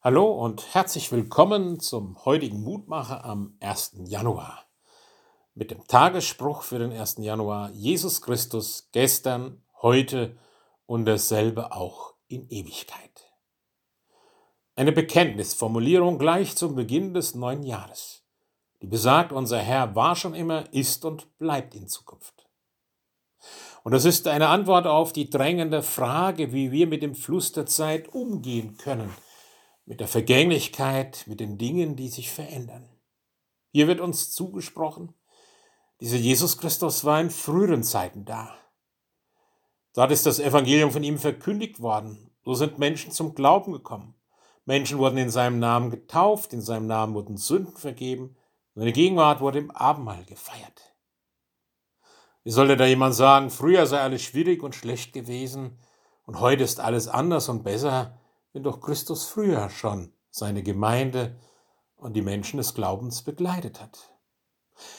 Hallo und herzlich willkommen zum heutigen Mutmacher am 1. Januar. Mit dem Tagesspruch für den 1. Januar Jesus Christus gestern, heute und dasselbe auch in Ewigkeit. Eine Bekenntnisformulierung gleich zum Beginn des neuen Jahres, die besagt, unser Herr war schon immer, ist und bleibt in Zukunft. Und das ist eine Antwort auf die drängende Frage, wie wir mit dem Fluss der Zeit umgehen können – mit der Vergänglichkeit, mit den Dingen, die sich verändern. Hier wird uns zugesprochen, dieser Jesus Christus war in früheren Zeiten da. Dort ist das Evangelium von ihm verkündigt worden. So sind Menschen zum Glauben gekommen. Menschen wurden in seinem Namen getauft, in seinem Namen wurden Sünden vergeben. Seine Gegenwart wurde im Abendmahl gefeiert. Wie sollte da jemand sagen, früher sei alles schwierig und schlecht gewesen und heute ist alles anders und besser? Wenn doch Christus früher schon seine Gemeinde und die Menschen des Glaubens begleitet hat.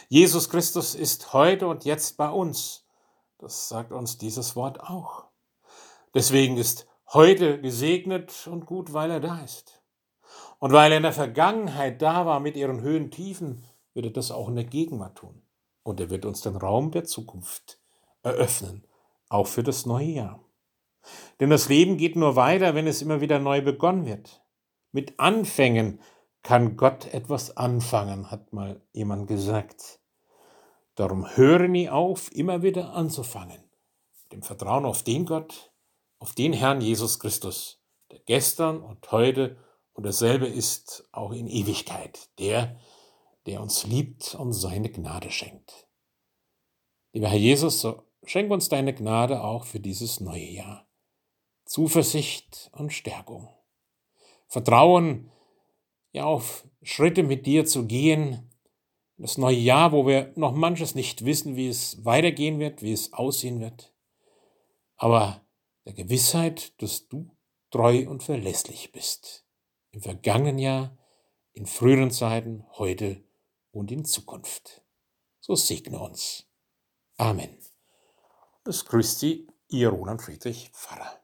Jesus Christus ist heute und jetzt bei uns. Das sagt uns dieses Wort auch. Deswegen ist heute gesegnet und gut, weil er da ist. Und weil er in der Vergangenheit da war mit ihren Höhen, Tiefen, wird er das auch in der Gegenwart tun. Und er wird uns den Raum der Zukunft eröffnen, auch für das neue Jahr. Denn das Leben geht nur weiter, wenn es immer wieder neu begonnen wird. Mit Anfängen kann Gott etwas anfangen, hat mal jemand gesagt. Darum höre nie auf, immer wieder anzufangen. Dem Vertrauen auf den Gott, auf den Herrn Jesus Christus, der gestern und heute und dasselbe ist auch in Ewigkeit, der, der uns liebt und seine Gnade schenkt. Lieber Herr Jesus, so schenk uns deine Gnade auch für dieses neue Jahr. Zuversicht und Stärkung. Vertrauen, ja auf Schritte mit dir zu gehen. Das neue Jahr, wo wir noch manches nicht wissen, wie es weitergehen wird, wie es aussehen wird. Aber der Gewissheit, dass du treu und verlässlich bist. Im vergangenen Jahr, in früheren Zeiten, heute und in Zukunft. So segne uns. Amen. Das grüßt Sie, Ihr Roland Friedrich Pfarrer.